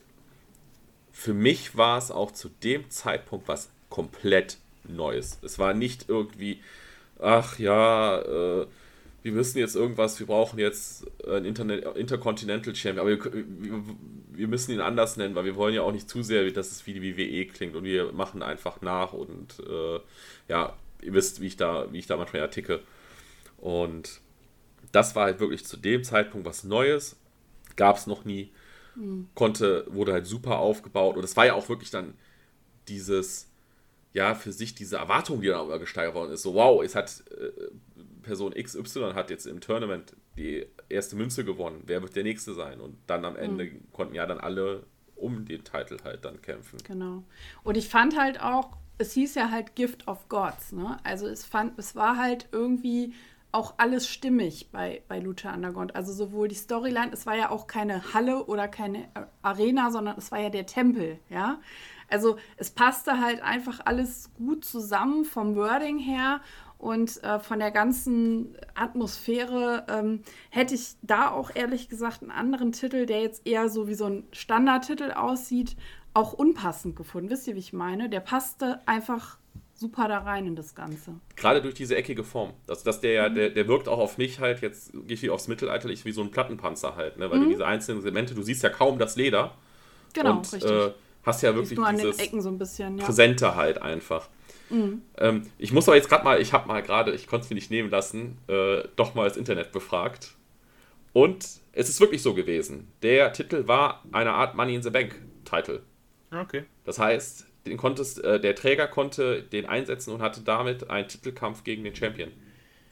für mich war es auch zu dem Zeitpunkt was komplett Neues. Es war nicht irgendwie, ach ja, äh, wir müssen jetzt irgendwas, wir brauchen jetzt ein Internet, Intercontinental Champion, aber wir, wir, müssen ihn anders nennen, weil wir wollen ja auch nicht zu sehr, dass es wie die WWE klingt und wir machen einfach nach und äh, ja, ihr wisst, wie ich da, wie ich da manchmal ja ticke. Und das war halt wirklich zu dem Zeitpunkt was Neues, gab es noch nie. Mhm. Konnte, wurde halt super aufgebaut. Und es war ja auch wirklich dann dieses, ja, für sich diese Erwartung, die dann auch immer gesteigert worden ist. So, wow, es hat äh, Person XY hat jetzt im Tournament die erste Münze gewonnen. Wer wird der Nächste sein? Und dann am Ende mhm. konnten ja dann alle um den Titel halt dann kämpfen. Genau. Und ich fand halt auch, es hieß ja halt Gift of Gods, ne? Also es fand, es war halt irgendwie auch alles stimmig bei, bei Lucha Underground. Also sowohl die Storyline, es war ja auch keine Halle oder keine Arena, sondern es war ja der Tempel, ja. Also es passte halt einfach alles gut zusammen vom Wording her und äh, von der ganzen Atmosphäre ähm, hätte ich da auch ehrlich gesagt einen anderen Titel, der jetzt eher so wie so ein Standardtitel aussieht, auch unpassend gefunden. Wisst ihr, wie ich meine? Der passte einfach super da rein in das Ganze. Gerade durch diese eckige Form. Dass, dass der, mhm. der, der wirkt auch auf mich halt, jetzt gehe ich wieder aufs Mittelalterliche, wie so ein Plattenpanzer halt, ne? Weil mhm. du diese einzelnen Segmente, du siehst ja kaum das Leder. Genau, und, richtig. Äh, hast ja wirklich nur an dieses den Ecken so ein bisschen, ja. Präsente halt einfach. Mhm. Ähm, ich muss aber jetzt gerade mal, ich habe mal gerade, ich konnte es mir nicht nehmen lassen, äh, doch mal das Internet befragt. Und es ist wirklich so gewesen. Der Titel war eine Art Money in the Bank Titel. Okay. Das heißt, den konntest, äh, der Träger konnte den einsetzen und hatte damit einen Titelkampf gegen den Champion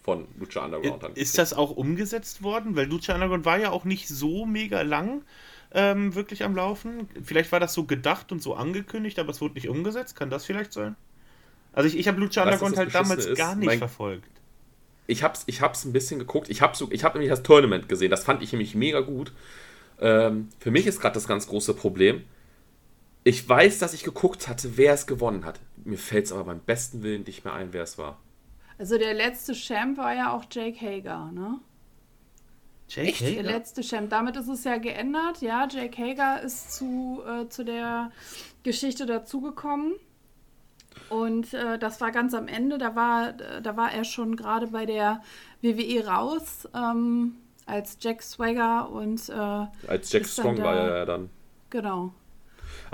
von Lucha Underground. Ist, ist das auch umgesetzt worden? Weil Lucha Underground war ja auch nicht so mega lang ähm, wirklich am Laufen. Vielleicht war das so gedacht und so angekündigt, aber es wurde nicht umgesetzt. Kann das vielleicht sein? Also ich, ich habe Lucha Underground halt damals ist, gar nicht mein, verfolgt. Ich hab's, ich hab's ein bisschen geguckt. Ich habe so, hab nämlich das Tournament gesehen. Das fand ich nämlich mega gut. Ähm, für mich ist gerade das ganz große Problem ich weiß, dass ich geguckt hatte, wer es gewonnen hat. Mir fällt es aber beim besten Willen nicht mehr ein, wer es war. Also der letzte Champ war ja auch Jake Hager, ne? Jake Echt? Hager? Der letzte Champ. Damit ist es ja geändert. Ja, Jake Hager ist zu, äh, zu der Geschichte dazugekommen. Und äh, das war ganz am Ende. Da war, da war er schon gerade bei der WWE raus, ähm, als Jack Swagger und. Äh, als Jack Strong war er ja dann. Genau.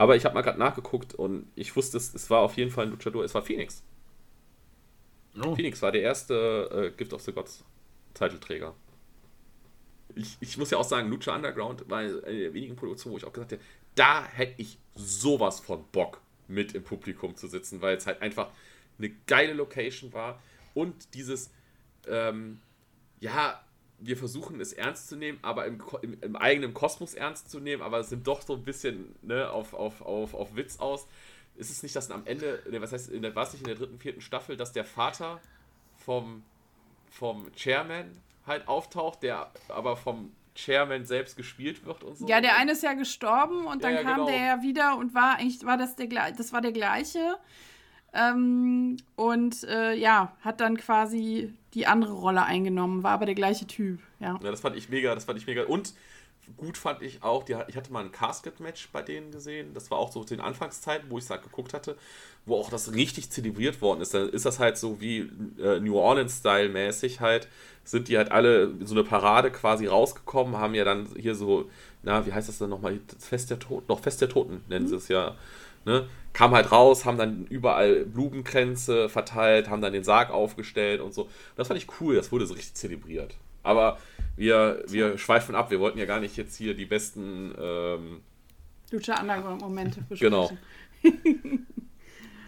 Aber ich habe mal gerade nachgeguckt und ich wusste, es, es war auf jeden Fall ein Luchador, es war Phoenix. Oh. Phoenix war der erste äh, Gift of the Gods Titelträger. Ich, ich muss ja auch sagen, Lucha Underground war eine der wenigen Produktionen, wo ich auch gesagt habe, da hätte ich sowas von Bock mit im Publikum zu sitzen, weil es halt einfach eine geile Location war und dieses, ähm, ja, wir versuchen es ernst zu nehmen, aber im, im, im, eigenen Kosmos ernst zu nehmen, aber es sind doch so ein bisschen ne, auf, auf, auf, auf Witz aus. Ist es nicht, dass am Ende, ne, was heißt, in der, war es nicht in der dritten, vierten Staffel, dass der Vater vom, vom Chairman halt auftaucht, der aber vom Chairman selbst gespielt wird und so. Ja, der eine ist ja gestorben und dann ja, ja, kam genau. der ja wieder und war eigentlich war das der das war der gleiche. Ähm, und äh, ja, hat dann quasi die andere Rolle eingenommen, war aber der gleiche Typ. Ja. ja, das fand ich mega, das fand ich mega. Und gut fand ich auch, die, ich hatte mal ein Casket-Match bei denen gesehen. Das war auch so zu den Anfangszeiten, wo ich es halt geguckt hatte, wo auch das richtig zelebriert worden ist. Dann ist das halt so wie äh, New Orleans-Style-mäßig halt, sind die halt alle so eine Parade quasi rausgekommen, haben ja dann hier so, na, wie heißt das dann nochmal? Fest der Toten, noch Fest der Toten nennen mhm. sie es ja. Ne? Kam halt raus, haben dann überall Blumenkränze verteilt, haben dann den Sarg aufgestellt und so. Das fand ich cool, das wurde so richtig zelebriert. Aber wir, wir schweifen ab, wir wollten ja gar nicht jetzt hier die besten ähm, Lucha Underground-Momente besprechen. Genau. [laughs]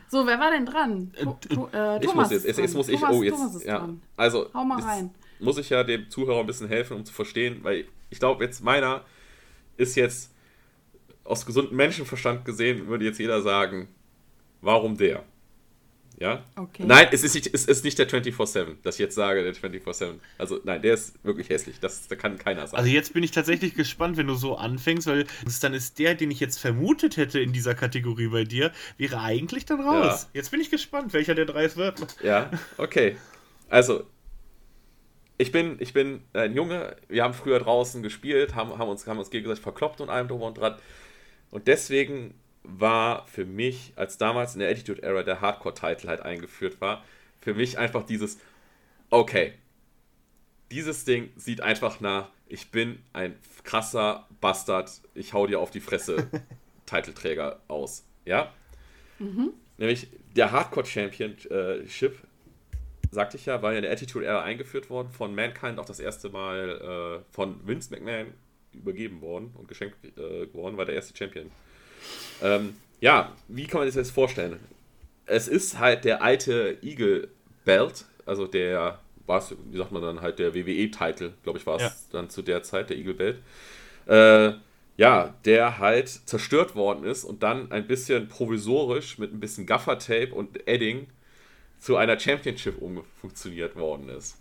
so, wer war denn dran? To to äh, ich muss jetzt, jetzt, jetzt muss ich, Thomas, oh, jetzt, ja. Dran. Also, Hau mal rein. muss ich ja dem Zuhörer ein bisschen helfen, um zu verstehen, weil ich glaube, jetzt meiner ist jetzt aus gesundem Menschenverstand gesehen, würde jetzt jeder sagen, warum der? Ja? Okay. Nein, es ist nicht, es ist nicht der 24-7, dass ich jetzt sage, der 24-7. Also nein, der ist wirklich hässlich. Das, das kann keiner sagen. Also jetzt bin ich tatsächlich gespannt, wenn du so anfängst, weil dann ist der, den ich jetzt vermutet hätte in dieser Kategorie bei dir, wäre eigentlich dann raus. Ja. Jetzt bin ich gespannt, welcher der drei es wird. Ja, okay. Also, ich bin, ich bin ein Junge, wir haben früher draußen gespielt, haben, haben, uns, haben uns gegenseitig verkloppt und allem drum und dran. Und deswegen war für mich, als damals in der Attitude Era der Hardcore-Title halt eingeführt war, für mich einfach dieses, okay, dieses Ding sieht einfach nach, ich bin ein krasser Bastard, ich hau dir auf die Fresse [laughs] Titelträger aus. Ja? Mhm. Nämlich der Hardcore Championship, sagte ich ja, war ja in der Attitude Era eingeführt worden, von Mankind auch das erste Mal äh, von Vince McMahon übergeben worden und geschenkt äh, geworden, war der erste Champion. Ähm, ja, wie kann man sich das jetzt vorstellen? Es ist halt der alte Eagle Belt, also der, was, wie sagt man dann halt, der WWE-Titel, glaube ich, war es ja. dann zu der Zeit, der Eagle Belt. Äh, ja, der halt zerstört worden ist und dann ein bisschen provisorisch mit ein bisschen Gaffer-Tape und Edding zu einer Championship umfunktioniert worden ist.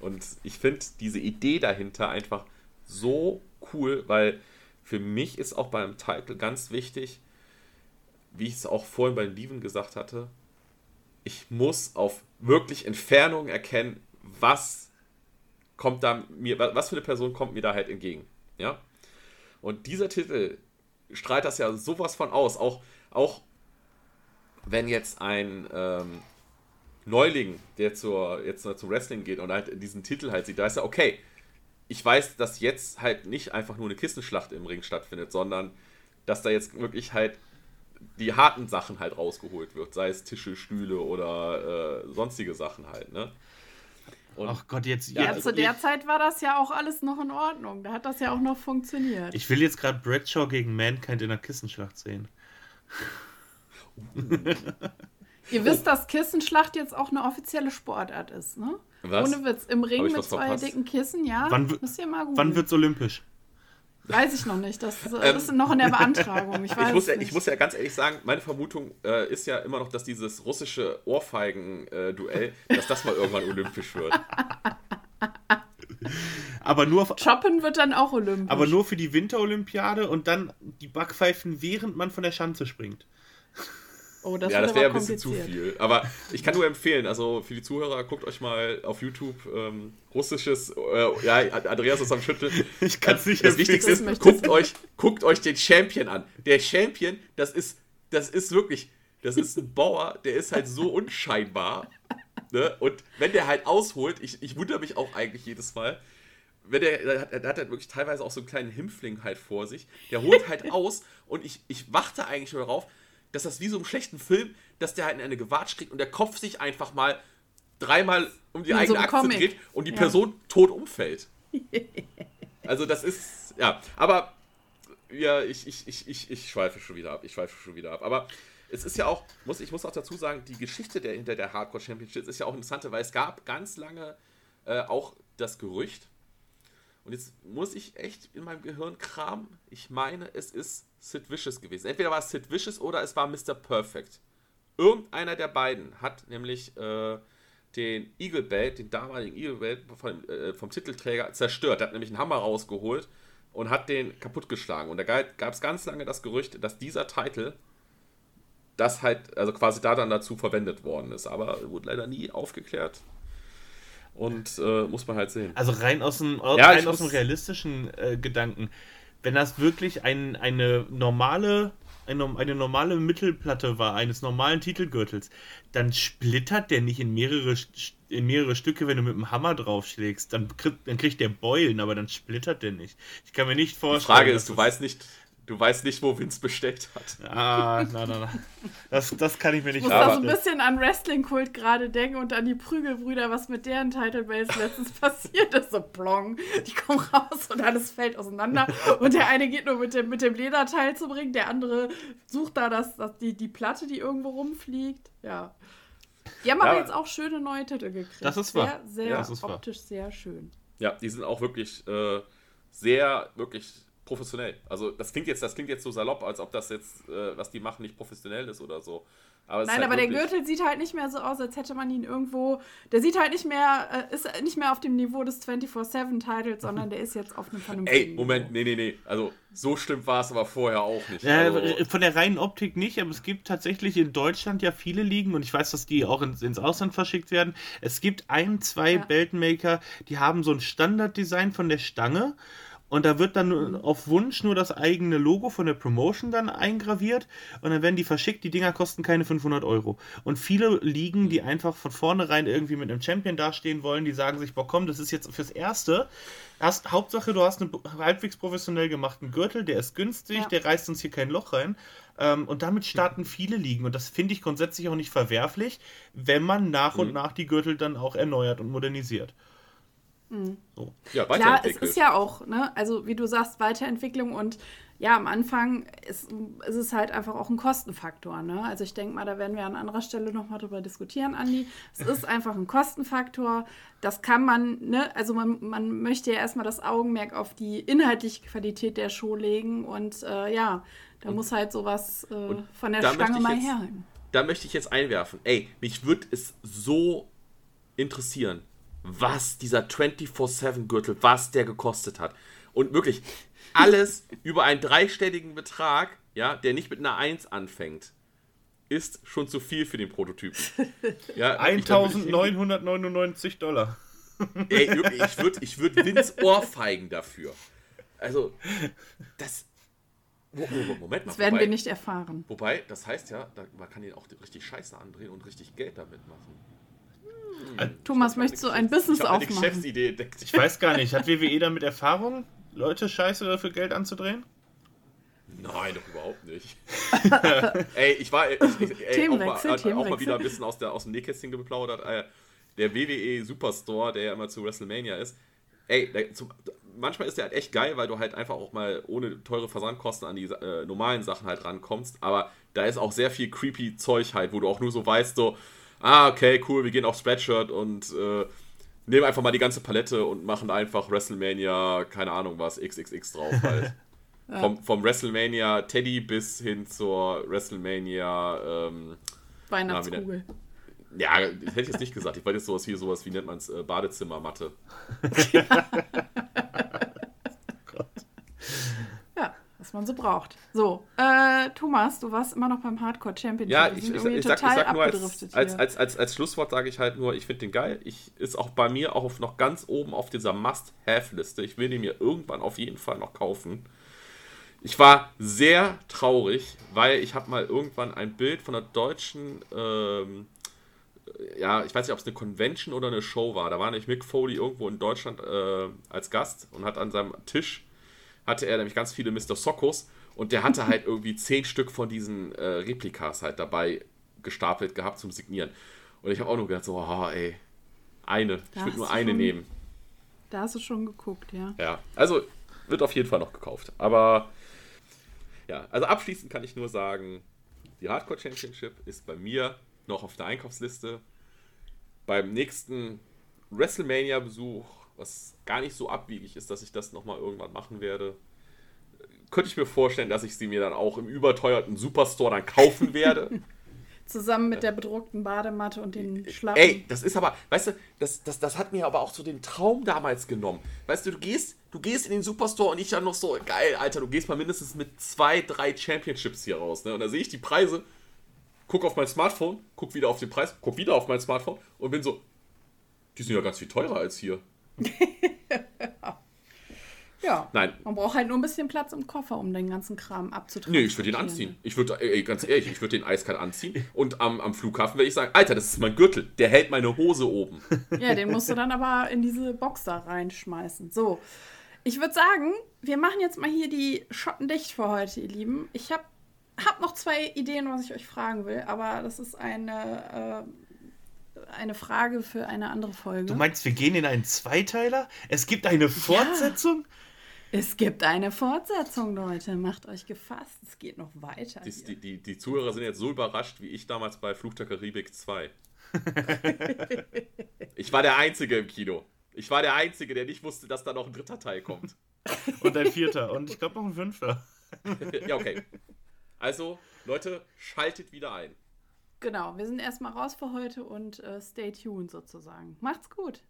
Und ich finde diese Idee dahinter einfach so cool, weil für mich ist auch beim Titel ganz wichtig, wie ich es auch vorhin bei Lieven gesagt hatte, ich muss auf wirklich Entfernung erkennen, was kommt da mir, was für eine Person kommt mir da halt entgegen. Ja? Und dieser Titel strahlt das ja sowas von aus. Auch, auch wenn jetzt ein ähm, Neuling, der zur, jetzt zum Wrestling geht und halt diesen Titel halt sieht, da ist ja okay, ich weiß, dass jetzt halt nicht einfach nur eine Kissenschlacht im Ring stattfindet, sondern dass da jetzt wirklich halt die harten Sachen halt rausgeholt wird, sei es Tische, Stühle oder äh, sonstige Sachen halt, ne? Und Ach Gott, jetzt. Ja, ja zu der Zeit war das ja auch alles noch in Ordnung. Da hat das ja auch noch funktioniert. Ich will jetzt gerade Bradshaw gegen Mankind in der Kissenschlacht sehen. Ihr wisst, dass Kissenschlacht jetzt auch eine offizielle Sportart ist, ne? Was? Ohne Witz, im Ring mit zwei verpasst? dicken Kissen, ja. Wann, müsst ihr mal wann wird's olympisch? Weiß ich noch nicht. Das, das ist noch in der Beantragung. Ich, [laughs] ich, muss ja, ich, muss ja, ganz ehrlich sagen, meine Vermutung äh, ist ja immer noch, dass dieses russische Ohrfeigen-Duell, äh, dass das mal irgendwann olympisch wird. [laughs] Aber nur. Choppen wird dann auch olympisch. Aber nur für die Winterolympiade und dann die Backpfeifen, während man von der Schanze springt. Oh, das ja, das wäre ein bisschen zu viel. Aber ich kann nur empfehlen, also für die Zuhörer, guckt euch mal auf YouTube ähm, russisches, äh, ja, Andreas ist am Schütteln. Ich kann es nicht Das Wichtigste ist, guckt euch, guckt euch den Champion an. Der Champion, das ist, das ist wirklich, das ist ein Bauer, der ist halt so unscheinbar. Ne? Und wenn der halt ausholt, ich, ich wundere mich auch eigentlich jedes Mal, wenn der, der, hat, der hat halt wirklich teilweise auch so einen kleinen Himpfling halt vor sich. Der holt halt [laughs] aus und ich, ich warte eigentlich schon darauf, dass das wie so im schlechten Film, dass der halt in eine Gewatsch kriegt und der Kopf sich einfach mal dreimal um die in eigene so Achse Comic. dreht und die ja. Person tot umfällt. [laughs] also das ist, ja, aber ja, ich, ich, ich, ich, ich schweife schon wieder ab, ich schweife schon wieder ab. Aber es ist ja auch, muss, ich muss auch dazu sagen, die Geschichte der, hinter der Hardcore Championship ist ja auch interessant, weil es gab ganz lange äh, auch das Gerücht, und jetzt muss ich echt in meinem Gehirn kramen, ich meine, es ist Sid Vicious gewesen. Entweder war es Sid Vicious oder es war Mr. Perfect. Irgendeiner der beiden hat nämlich äh, den Eagle Belt, den damaligen Eagle Belt vom, äh, vom Titelträger zerstört. Er hat nämlich einen Hammer rausgeholt und hat den kaputtgeschlagen. Und da gab es ganz lange das Gerücht, dass dieser Titel das halt, also quasi da dann dazu verwendet worden ist. Aber wurde leider nie aufgeklärt. Und äh, muss man halt sehen. Also rein aus dem, ja, rein aus dem realistischen äh, Gedanken, wenn das wirklich ein, eine normale eine, eine normale Mittelplatte war, eines normalen Titelgürtels, dann splittert der nicht in mehrere, in mehrere Stücke, wenn du mit dem Hammer draufschlägst. Dann, krieg, dann kriegt der Beulen, aber dann splittert der nicht. Ich kann mir nicht vorstellen. Die Frage ist, du weißt nicht, Du weißt nicht, wo Vince bestellt hat. Ah, nein, nein, nein. Das, das kann ich mir nicht Ich muss da so ein bisschen an Wrestling-Kult gerade denken und an die Prügelbrüder, was mit deren Title Base letztens [laughs] passiert ist. So plong. Die kommen raus und alles fällt auseinander. Und der eine geht nur mit dem, mit dem Lederteil zu bringen, der andere sucht da das, das, die, die Platte, die irgendwo rumfliegt. Ja. Die haben ja. aber jetzt auch schöne neue Titel gekriegt. Das ist wahr. Sehr, sehr ja, optisch wahr. sehr schön. Ja, die sind auch wirklich äh, sehr, wirklich professionell. Also das klingt jetzt, das klingt jetzt so salopp, als ob das jetzt, äh, was die machen, nicht professionell ist oder so. Aber Nein, halt aber der Gürtel sieht halt nicht mehr so aus, als hätte man ihn irgendwo. Der sieht halt nicht mehr, äh, ist nicht mehr auf dem Niveau des 24-7-Titles, sondern der ist jetzt auf einem vernünftigen. Ey, Moment, nee, nee, nee. Also so stimmt war es aber vorher auch nicht. Ja, also, von der reinen Optik nicht, aber es gibt tatsächlich in Deutschland ja viele Ligen und ich weiß, dass die auch ins, ins Ausland verschickt werden. Es gibt ein, zwei ja. Beltmaker, die haben so ein Standarddesign von der Stange und da wird dann auf Wunsch nur das eigene Logo von der Promotion dann eingraviert und dann werden die verschickt. Die Dinger kosten keine 500 Euro. Und viele Ligen, die einfach von vornherein irgendwie mit einem Champion dastehen wollen, die sagen sich, boah komm, das ist jetzt fürs Erste. Hast, Hauptsache, du hast einen halbwegs professionell gemachten Gürtel, der ist günstig, ja. der reißt uns hier kein Loch rein. Ähm, und damit starten viele Ligen. Und das finde ich grundsätzlich auch nicht verwerflich, wenn man nach mhm. und nach die Gürtel dann auch erneuert und modernisiert. Mhm. So. Ja, Klar, es ist ja auch, ne, also wie du sagst, Weiterentwicklung und ja, am Anfang ist, ist es halt einfach auch ein Kostenfaktor. Ne? Also ich denke mal, da werden wir an anderer Stelle nochmal drüber diskutieren, Andi. Es ist [laughs] einfach ein Kostenfaktor. Das kann man, ne, also man, man möchte ja erstmal das Augenmerk auf die inhaltliche Qualität der Show legen und äh, ja, da und, muss halt sowas äh, von der Stange mal herhalten. Da möchte ich jetzt einwerfen. Ey, mich würde es so interessieren was dieser 24-7-Gürtel, was der gekostet hat. Und wirklich alles über einen dreistelligen Betrag, ja, der nicht mit einer 1 anfängt, ist schon zu viel für den Prototypen. [laughs] Ja, 1999 Dollar. Ey, ich würde ich würd Vince ohrfeigen dafür. Also, das. Moment mal. Das werden wobei, wir nicht erfahren. Wobei, das heißt ja, man kann ihn auch richtig scheiße andrehen und richtig Geld damit machen. Thomas, möchtest du ein Business ich aufmachen? Geschäftsidee entdeckt. Ich weiß gar nicht. Hat WWE damit Erfahrung, Leute scheiße dafür Geld anzudrehen? Nein, doch überhaupt nicht. [laughs] ey, ich war ich, ich, ey, auch, mal, auch mal wieder ein bisschen aus, der, aus dem Nähkästchen geplaudert. Äh, der WWE Superstore, der ja immer zu WrestleMania ist, ey, der, zum, manchmal ist der halt echt geil, weil du halt einfach auch mal ohne teure Versandkosten an die äh, normalen Sachen halt rankommst. Aber da ist auch sehr viel creepy Zeug halt, wo du auch nur so weißt, so, ah, okay, cool, wir gehen auf Spreadshirt und äh, nehmen einfach mal die ganze Palette und machen einfach WrestleMania, keine Ahnung was, XXX drauf halt. [laughs] ja. vom, vom WrestleMania Teddy bis hin zur WrestleMania ähm, Weihnachtskugel. Ja, hätte ich jetzt nicht gesagt. Ich wollte jetzt sowas hier, sowas, wie nennt man es, äh, Badezimmermatte. [laughs] [laughs] was man so braucht. So, äh, Thomas, du warst immer noch beim Hardcore Champion. Ja, ich, ich, ich, ich, sag, sag nur als, als, als, als, als Schlusswort sage ich halt nur, ich finde den geil. Ich ist auch bei mir auch noch ganz oben auf dieser Must-Have-Liste. Ich will den mir irgendwann auf jeden Fall noch kaufen. Ich war sehr traurig, weil ich habe mal irgendwann ein Bild von einer deutschen, ähm, ja, ich weiß nicht, ob es eine Convention oder eine Show war. Da war nämlich Mick Foley irgendwo in Deutschland äh, als Gast und hat an seinem Tisch hatte er nämlich ganz viele Mr. Sokos und der hatte halt [laughs] irgendwie zehn Stück von diesen äh, Replikas halt dabei gestapelt gehabt zum Signieren. Und ich habe auch nur gedacht, so, oh, ey, eine. Da ich würde nur eine schon, nehmen. Da hast du schon geguckt, ja. Ja, also wird auf jeden Fall noch gekauft. Aber ja, also abschließend kann ich nur sagen, Die Hardcore Championship ist bei mir noch auf der Einkaufsliste. Beim nächsten WrestleMania-Besuch, was gar nicht so abwiegig ist, dass ich das nochmal irgendwann machen werde, könnte ich mir vorstellen, dass ich sie mir dann auch im überteuerten Superstore dann kaufen werde. [laughs] Zusammen mit der bedruckten Badematte und den Schlappen. Ey, das ist aber, weißt du, das, das, das hat mir aber auch so den Traum damals genommen. Weißt du, du gehst, du gehst in den Superstore und ich dann noch so, geil, Alter, du gehst mal mindestens mit zwei, drei Championships hier raus. Ne? Und da sehe ich die Preise, guck auf mein Smartphone, guck wieder auf den Preis, guck wieder auf mein Smartphone und bin so, die sind ja ganz viel teurer als hier. [laughs] ja. Nein. Man braucht halt nur ein bisschen Platz im Koffer, um den ganzen Kram abzutragen. Nee, ich würde ihn anziehen. Ich würde, ganz ehrlich, ich würde den eiskalt anziehen und am, am Flughafen werde ich sagen, Alter, das ist mein Gürtel, der hält meine Hose oben. [laughs] Ja, den musst du dann aber in diese Box da reinschmeißen. So, ich würde sagen, wir machen jetzt mal hier die Schotten dicht für heute, ihr Lieben. Ich habe hab noch zwei Ideen, was ich euch fragen will, aber das ist eine, äh, eine Frage für eine andere Folge. Du meinst, wir gehen in einen Zweiteiler? Es gibt eine Fortsetzung? Es gibt eine Fortsetzung, Leute. Macht euch gefasst. Es geht noch weiter. Die, hier. die, die, die Zuhörer sind jetzt so überrascht, wie ich damals bei Flug der Karibik 2. [laughs] ich war der Einzige im Kino. Ich war der Einzige, der nicht wusste, dass da noch ein dritter Teil kommt. Und ein vierter. Und ich glaube noch ein fünfter. [laughs] ja, okay. Also, Leute, schaltet wieder ein. Genau, wir sind erstmal raus für heute und äh, stay tuned sozusagen. Macht's gut.